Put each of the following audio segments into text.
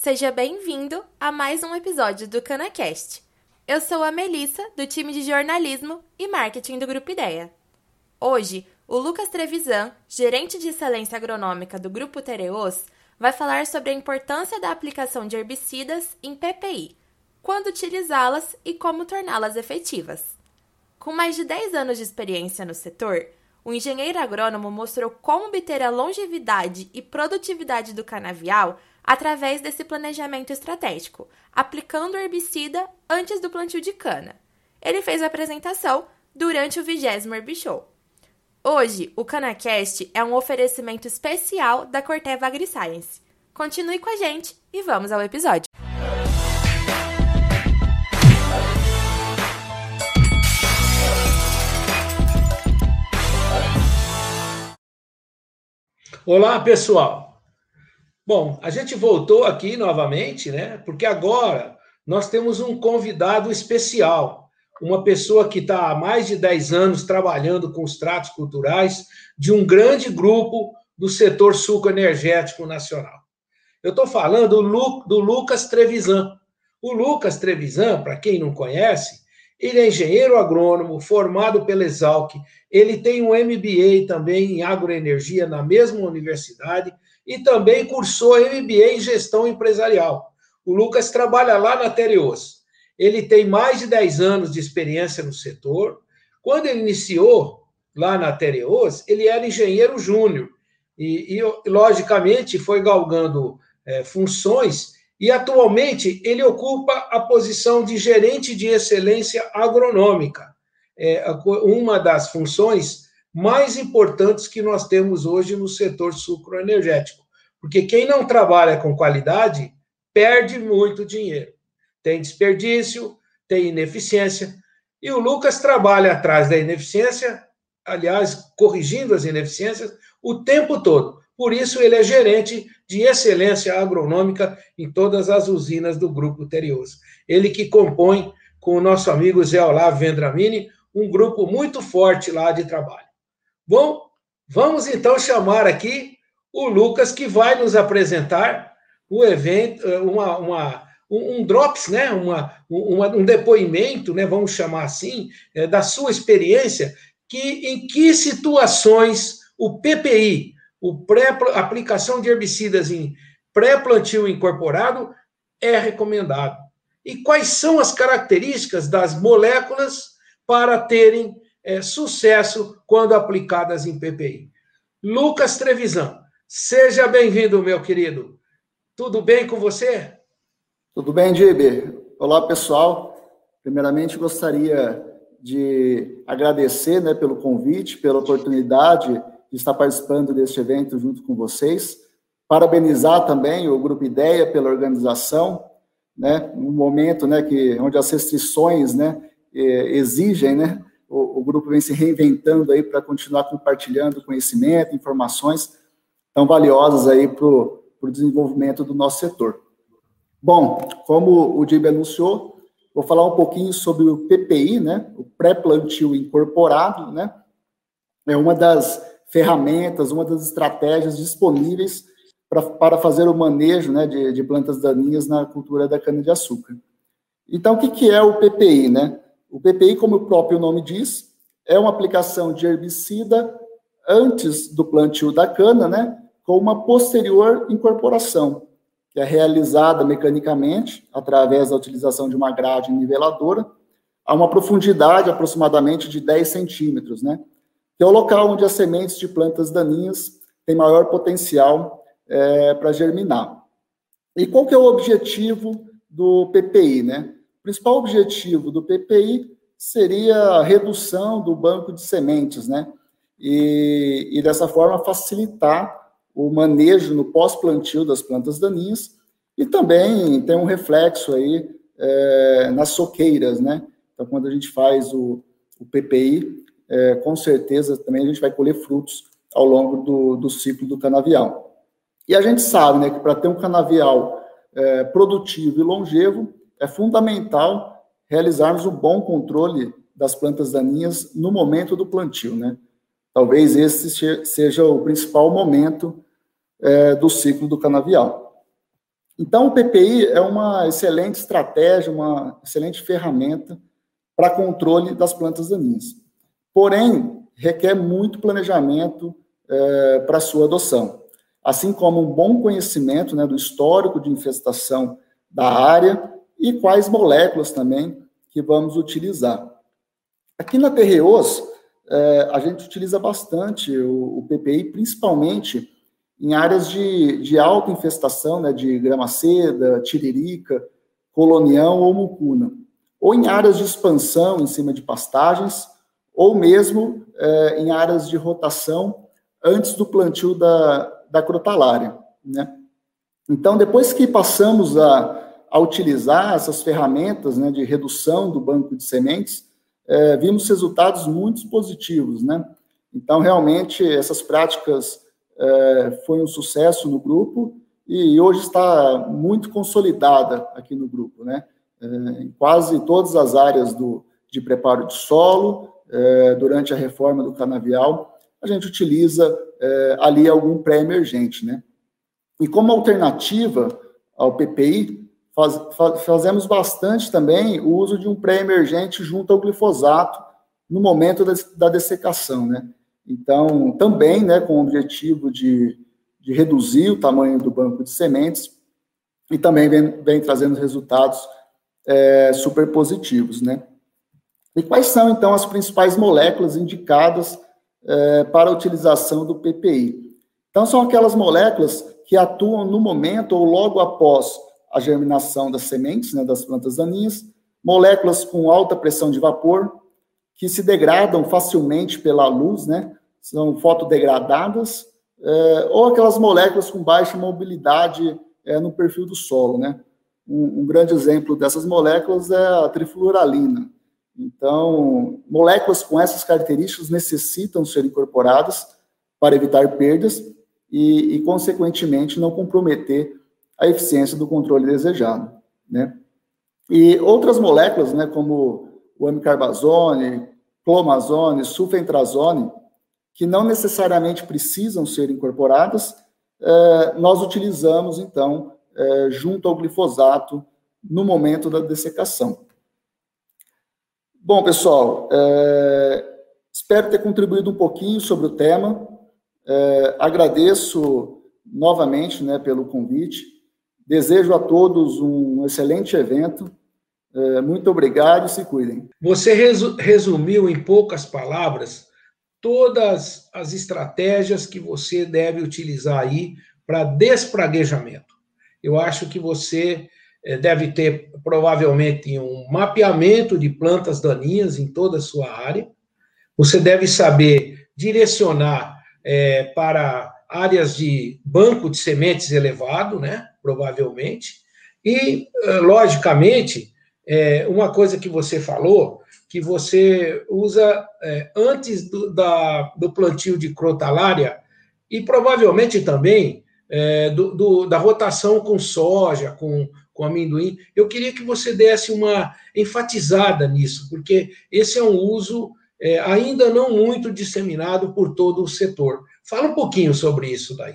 Seja bem-vindo a mais um episódio do CanaCast. Eu sou a Melissa, do time de jornalismo e marketing do Grupo Ideia. Hoje, o Lucas Trevisan, gerente de excelência agronômica do Grupo Tereos, vai falar sobre a importância da aplicação de herbicidas em PPI, quando utilizá-las e como torná-las efetivas. Com mais de 10 anos de experiência no setor, o engenheiro agrônomo mostrou como obter a longevidade e produtividade do canavial através desse planejamento estratégico, aplicando o herbicida antes do plantio de cana. Ele fez a apresentação durante o 20 Herbishow. Hoje, o CanaCast é um oferecimento especial da Corteva AgriScience. Continue com a gente e vamos ao episódio. Olá, pessoal. Bom, a gente voltou aqui novamente, né? Porque agora nós temos um convidado especial, uma pessoa que está há mais de 10 anos trabalhando com os tratos culturais de um grande grupo do setor suco-energético nacional. Eu estou falando do Lucas Trevisan. O Lucas Trevisan, para quem não conhece, ele é engenheiro agrônomo, formado pela Exalc. Ele tem um MBA também em agroenergia na mesma universidade e também cursou MBA em gestão empresarial. O Lucas trabalha lá na Tereos. Ele tem mais de 10 anos de experiência no setor. Quando ele iniciou lá na Tereos, ele era engenheiro júnior e, e, logicamente, foi galgando é, funções e atualmente ele ocupa a posição de gerente de excelência agronômica, é uma das funções mais importantes que nós temos hoje no setor sucroenergético, porque quem não trabalha com qualidade perde muito dinheiro. Tem desperdício, tem ineficiência, e o Lucas trabalha atrás da ineficiência, aliás, corrigindo as ineficiências o tempo todo. Por isso, ele é gerente de excelência agronômica em todas as usinas do Grupo Terioso. Ele que compõe, com o nosso amigo Zé Olavo Vendramini, um grupo muito forte lá de trabalho. Bom, vamos então chamar aqui o Lucas, que vai nos apresentar o evento, eh, uma, uma um, um, drops, né? uma, uma, um depoimento, né? vamos chamar assim, é, da sua experiência, que em que situações o PPI, o pré aplicação de herbicidas em pré-plantio incorporado é recomendado. E quais são as características das moléculas para terem é, sucesso quando aplicadas em PPI? Lucas Trevisan, seja bem-vindo, meu querido. Tudo bem com você? Tudo bem, Diber. Olá, pessoal. Primeiramente, gostaria de agradecer né, pelo convite, pela oportunidade de estar participando deste evento junto com vocês. Parabenizar também o Grupo Ideia pela organização, né, um momento né, que, onde as restrições né, exigem, né, o, o grupo vem se reinventando aí para continuar compartilhando conhecimento, informações tão valiosas aí para o desenvolvimento do nosso setor. Bom, como o Dib anunciou, vou falar um pouquinho sobre o PPI, né, o pré-plantio incorporado, né, é uma das ferramentas, uma das estratégias disponíveis pra, para fazer o manejo né, de, de, plantas daninhas na cultura da cana-de-açúcar. Então, o que, que é o PPI? Né? O PPI, como o próprio nome diz, é uma aplicação de herbicida antes do plantio da cana, né, com uma posterior incorporação, que é realizada mecanicamente através da utilização de uma grade niveladora a uma profundidade aproximadamente de 10 centímetros, né, que é o local onde as sementes de plantas daninhas têm maior potencial é, para germinar. E qual que é o objetivo do PPI, né? O principal objetivo do PPI seria a redução do banco de sementes, né? E, e dessa forma facilitar o manejo no pós-plantio das plantas daninhas e também tem um reflexo aí é, nas soqueiras, né? Então, quando a gente faz o, o PPI, é, com certeza também a gente vai colher frutos ao longo do, do ciclo do canavial. E a gente sabe né, que para ter um canavial é, produtivo e longevo, é fundamental realizarmos um bom controle das plantas daninhas no momento do plantio. Né? Talvez esse seja o principal momento é, do ciclo do canavial. Então, o PPI é uma excelente estratégia, uma excelente ferramenta para controle das plantas daninhas. Porém, requer muito planejamento é, para sua adoção, assim como um bom conhecimento né, do histórico de infestação da área e quais moléculas também que vamos utilizar. Aqui na Terreos, é, a gente utiliza bastante o, o PPI, principalmente em áreas de, de alta infestação, né, de grama-seda, tiririca, colonião ou mucuna, ou em áreas de expansão em cima de pastagens, ou mesmo é, em áreas de rotação antes do plantio da, da crotalária. Né? Então, depois que passamos a, a utilizar essas ferramentas né, de redução do banco de sementes, é, vimos resultados muito positivos. Né? Então, realmente, essas práticas é, foi um sucesso no grupo e hoje está muito consolidada aqui no grupo, né? É, em quase todas as áreas do, de preparo de solo, é, durante a reforma do canavial, a gente utiliza é, ali algum pré-emergente, né? E como alternativa ao PPI, faz, faz, fazemos bastante também o uso de um pré-emergente junto ao glifosato no momento da, da dessecação, né? Então, também né, com o objetivo de, de reduzir o tamanho do banco de sementes e também vem, vem trazendo resultados é, super positivos. Né? E quais são, então, as principais moléculas indicadas é, para a utilização do PPI? Então, são aquelas moléculas que atuam no momento ou logo após a germinação das sementes, né, das plantas daninhas, moléculas com alta pressão de vapor, que se degradam facilmente pela luz, né, são fotodegradadas, é, ou aquelas moléculas com baixa mobilidade é, no perfil do solo, né? Um, um, grande exemplo dessas moléculas é a trifluoralina. Então, moléculas com essas características necessitam ser incorporadas para evitar perdas e, e consequentemente, não comprometer a eficiência do controle desejado, né? E outras moléculas, né, como o amicarbazone, clomazone, sulfentrazone, que não necessariamente precisam ser incorporadas, é, nós utilizamos, então, é, junto ao glifosato, no momento da dessecação. Bom, pessoal, é, espero ter contribuído um pouquinho sobre o tema. Agradeço novamente né, pelo convite. Desejo a todos um excelente evento. É, muito obrigado e se cuidem. Você resumiu em poucas palavras todas as estratégias que você deve utilizar aí para despraguejamento. Eu acho que você eh, deve ter provavelmente um mapeamento de plantas daninhas em toda a sua área. Você deve saber direcionar é, para áreas de banco de sementes elevado, né? Provavelmente. E, eh, logicamente, é, uma coisa que você falou que você usa é, antes do, da, do plantio de crotalária e provavelmente também é, do, do, da rotação com soja, com, com amendoim. Eu queria que você desse uma enfatizada nisso, porque esse é um uso ainda não muito disseminado por todo o setor. Fala um pouquinho sobre isso daí.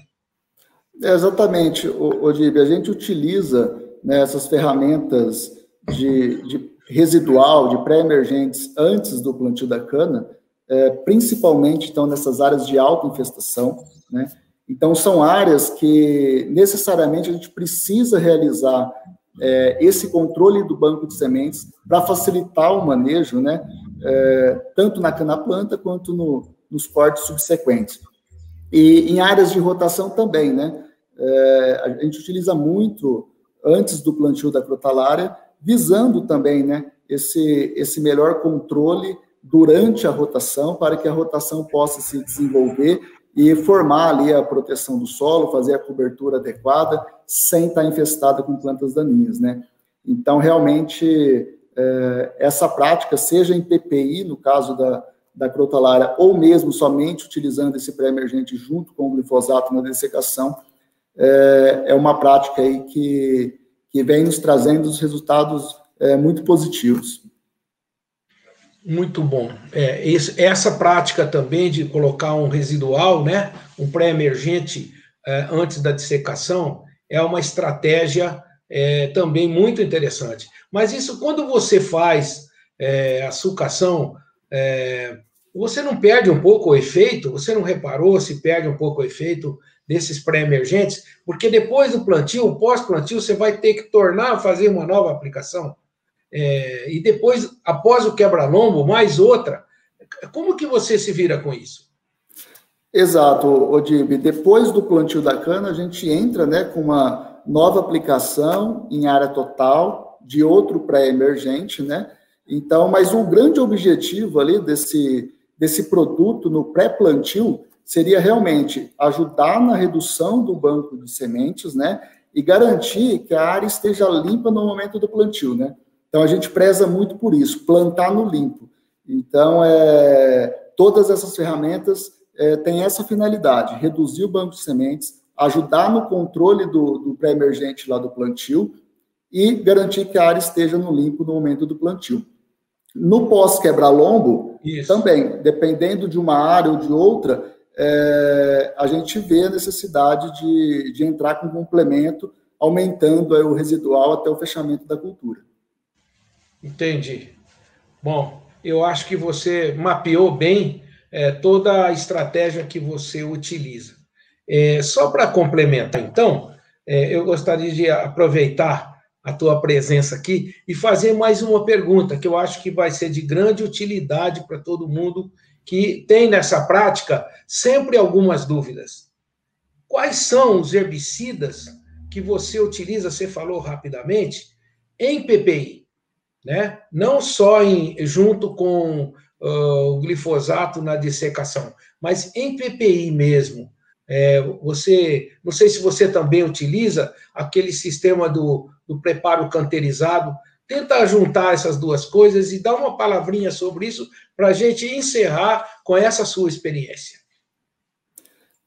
É, exatamente, Odib. A gente utiliza né, essas ferramentas de, de residual, de pré-emergentes antes do plantio da cana, é, principalmente então nessas áreas de alta infestação, né? Então são áreas que necessariamente a gente precisa realizar é, esse controle do banco de sementes para facilitar o manejo, né? É, tanto na cana planta quanto no, nos cortes subsequentes. E em áreas de rotação também, né? É, a gente utiliza muito antes do plantio da crotalária visando também né, esse, esse melhor controle durante a rotação, para que a rotação possa se desenvolver e formar ali a proteção do solo, fazer a cobertura adequada, sem estar infestada com plantas daninhas, né? Então, realmente, é, essa prática, seja em PPI, no caso da, da crotalária, ou mesmo somente utilizando esse pré-emergente junto com o glifosato na dessecação, é, é uma prática aí que que vem nos trazendo os resultados é, muito positivos. Muito bom. É, esse, essa prática também de colocar um residual, né, um pré-emergente é, antes da dissecação, é uma estratégia é, também muito interessante. Mas isso, quando você faz é, a sucação, é, você não perde um pouco o efeito? Você não reparou se perde um pouco o efeito desses pré-emergentes? Porque depois do plantio, pós-plantio, você vai ter que tornar a fazer uma nova aplicação. É, e depois, após o quebra-lombo, mais outra. Como que você se vira com isso? Exato, Odib. Depois do plantio da cana, a gente entra né, com uma nova aplicação em área total de outro pré-emergente, né? Então, mas um grande objetivo ali desse, desse produto no pré-plantio seria realmente ajudar na redução do banco de sementes, né? E garantir que a área esteja limpa no momento do plantio, né? Então a gente preza muito por isso, plantar no limpo. Então, é, todas essas ferramentas é, têm essa finalidade: reduzir o banco de sementes, ajudar no controle do, do pré-emergente lá do plantio e garantir que a área esteja no limpo no momento do plantio. No pós-quebra-lombo, também, dependendo de uma área ou de outra, é, a gente vê a necessidade de, de entrar com complemento, aumentando o residual até o fechamento da cultura. Entendi. Bom, eu acho que você mapeou bem é, toda a estratégia que você utiliza. É, só para complementar, então, é, eu gostaria de aproveitar a tua presença aqui e fazer mais uma pergunta que eu acho que vai ser de grande utilidade para todo mundo que tem nessa prática sempre algumas dúvidas. Quais são os herbicidas que você utiliza, você falou rapidamente, em PPI? Né? Não só em, junto com uh, o glifosato na dissecação, mas em PPI mesmo. É, você, não sei se você também utiliza aquele sistema do, do preparo canterizado. Tenta juntar essas duas coisas e dar uma palavrinha sobre isso para a gente encerrar com essa sua experiência.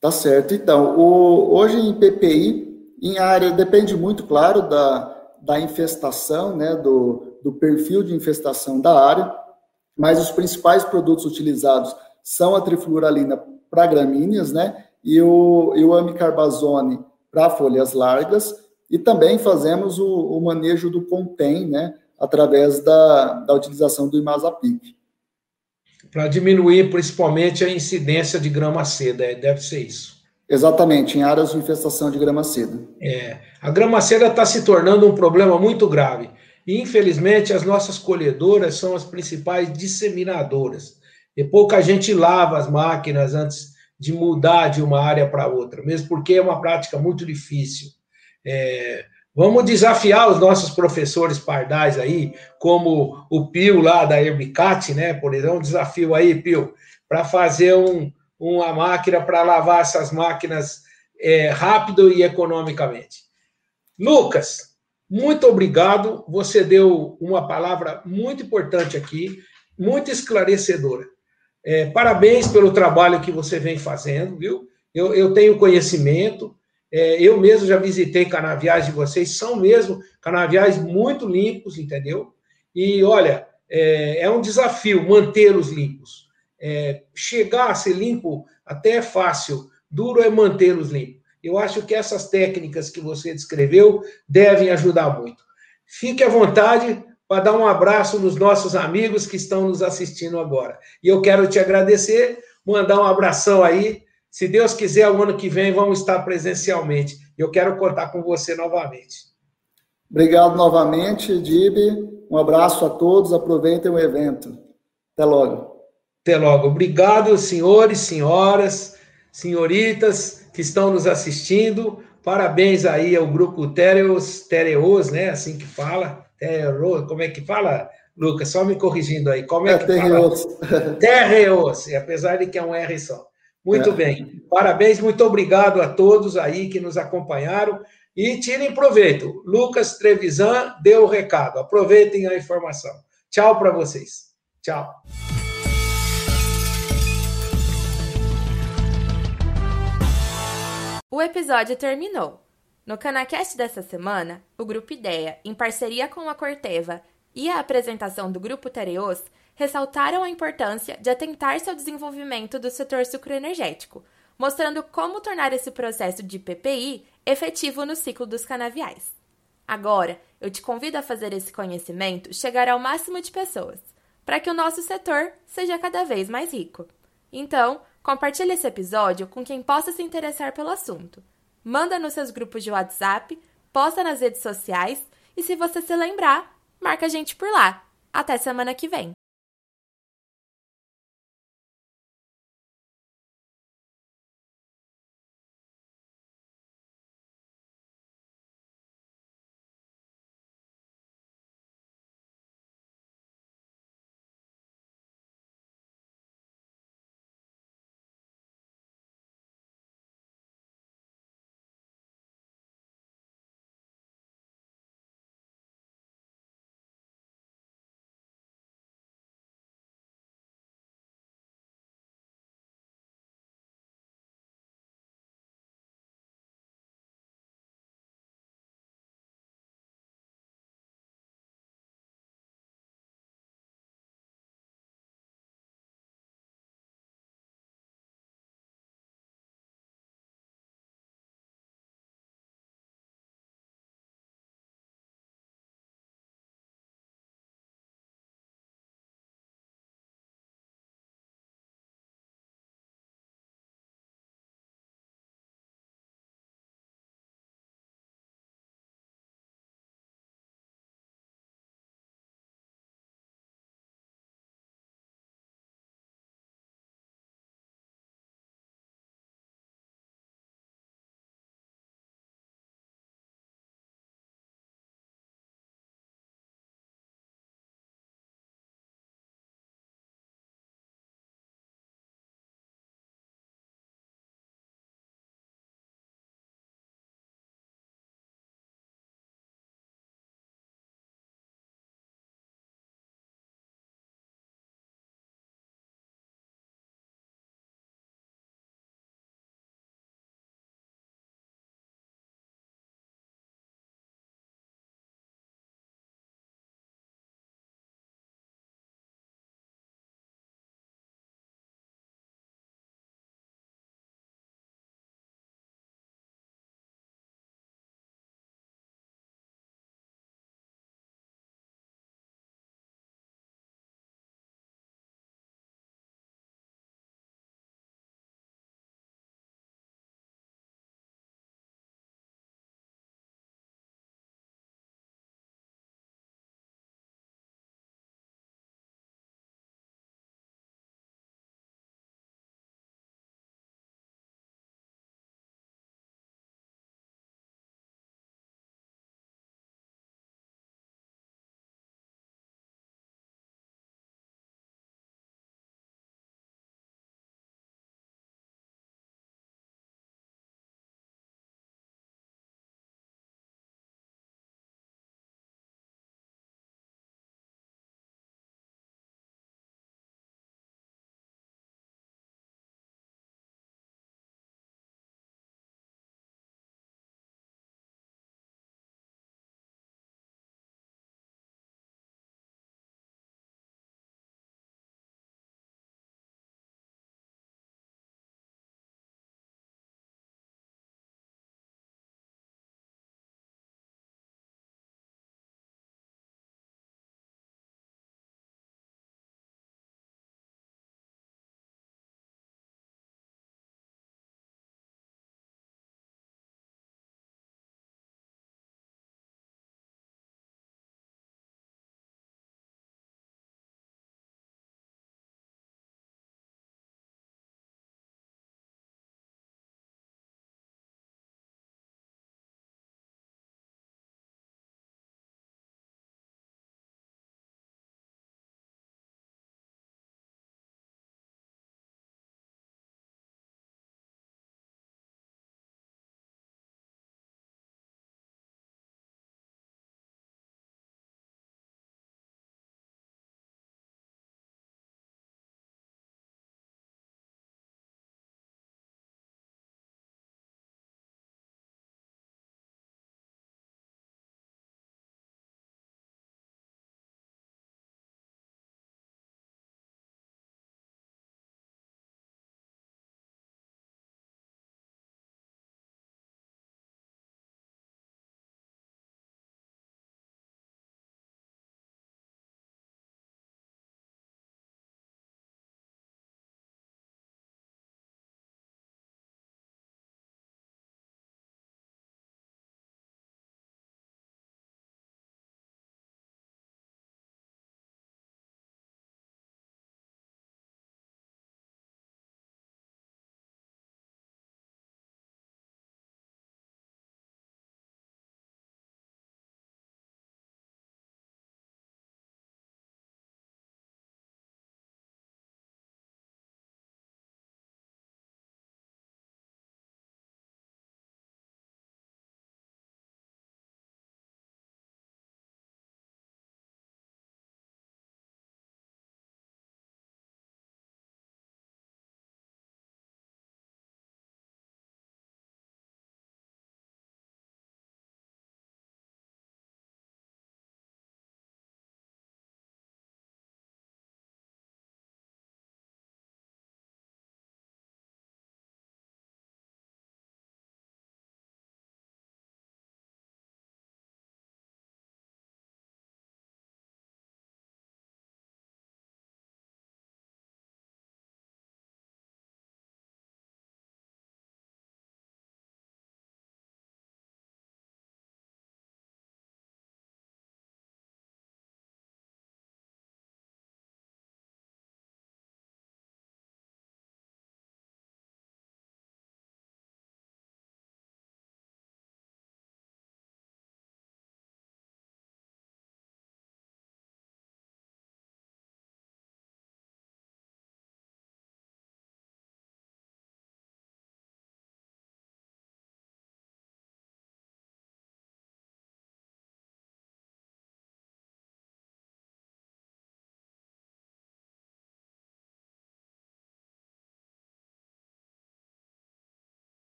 Tá certo. Então, o, hoje em PPI, em área, depende muito, claro, da, da infestação, né, do, do perfil de infestação da área, mas os principais produtos utilizados são a trifluoralina para gramíneas, né, e o, e o amicarbazone para folhas largas, e também fazemos o, o manejo do contém, né, através da, da utilização do imazapic. Para diminuir principalmente a incidência de grama seda, é, deve ser isso. Exatamente, em áreas de infestação de grama seda. É, a grama seda está se tornando um problema muito grave. E, infelizmente, as nossas colhedoras são as principais disseminadoras. E pouca gente lava as máquinas antes de mudar de uma área para outra, mesmo porque é uma prática muito difícil. É, vamos desafiar os nossos professores pardais aí, como o Pio lá da Herbicat, né? Por exemplo, um desafio aí, Pio, para fazer um, uma máquina para lavar essas máquinas é, rápido e economicamente. Lucas, muito obrigado. Você deu uma palavra muito importante aqui, muito esclarecedora. É, parabéns pelo trabalho que você vem fazendo, viu? Eu, eu tenho conhecimento, é, eu mesmo já visitei canaviais de vocês, são mesmo canaviais muito limpos, entendeu? E olha, é, é um desafio mantê-los limpos. É, chegar a ser limpo até é fácil, duro é mantê-los limpos. Eu acho que essas técnicas que você descreveu devem ajudar muito. Fique à vontade para dar um abraço nos nossos amigos que estão nos assistindo agora. E eu quero te agradecer, mandar um abração aí. Se Deus quiser, o ano que vem vamos estar presencialmente. Eu quero contar com você novamente. Obrigado novamente, Dib. Um abraço a todos. Aproveitem o evento. Até logo. Até logo. Obrigado, senhores, senhoras, senhoritas que estão nos assistindo. Parabéns aí ao grupo Tereos, Tereos, né? Assim que fala. Terreos, como é que fala, Lucas? Só me corrigindo aí. Como é, é que Terreos. fala? Terreos, apesar de que é um R só. Muito é. bem. Parabéns, muito obrigado a todos aí que nos acompanharam. E tirem proveito. Lucas Trevisan deu o recado. Aproveitem a informação. Tchau para vocês. Tchau. O episódio terminou. No Canacast dessa semana, o Grupo Ideia, em parceria com a Corteva e a apresentação do Grupo Tereos, ressaltaram a importância de atentar-se ao desenvolvimento do setor sucroenergético, mostrando como tornar esse processo de PPI efetivo no ciclo dos canaviais. Agora, eu te convido a fazer esse conhecimento chegar ao máximo de pessoas, para que o nosso setor seja cada vez mais rico. Então, compartilhe esse episódio com quem possa se interessar pelo assunto. Manda nos seus grupos de WhatsApp, posta nas redes sociais e se você se lembrar, marca a gente por lá. Até semana que vem!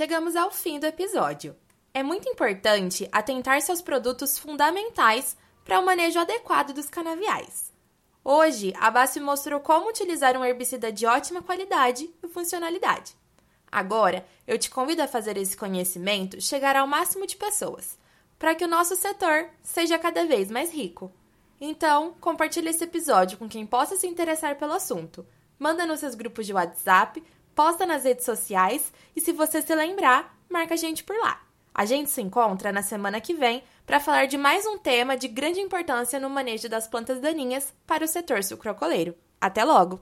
Chegamos ao fim do episódio. É muito importante atentar-se aos produtos fundamentais para o manejo adequado dos canaviais. Hoje, a Basf mostrou como utilizar um herbicida de ótima qualidade e funcionalidade. Agora, eu te convido a fazer esse conhecimento chegar ao máximo de pessoas, para que o nosso setor seja cada vez mais rico. Então, compartilhe esse episódio com quem possa se interessar pelo assunto. Manda nos seus grupos de WhatsApp, posta nas redes sociais e, se você se lembrar, marca a gente por lá. A gente se encontra na semana que vem para falar de mais um tema de grande importância no manejo das plantas daninhas para o setor sucrocoleiro. Até logo!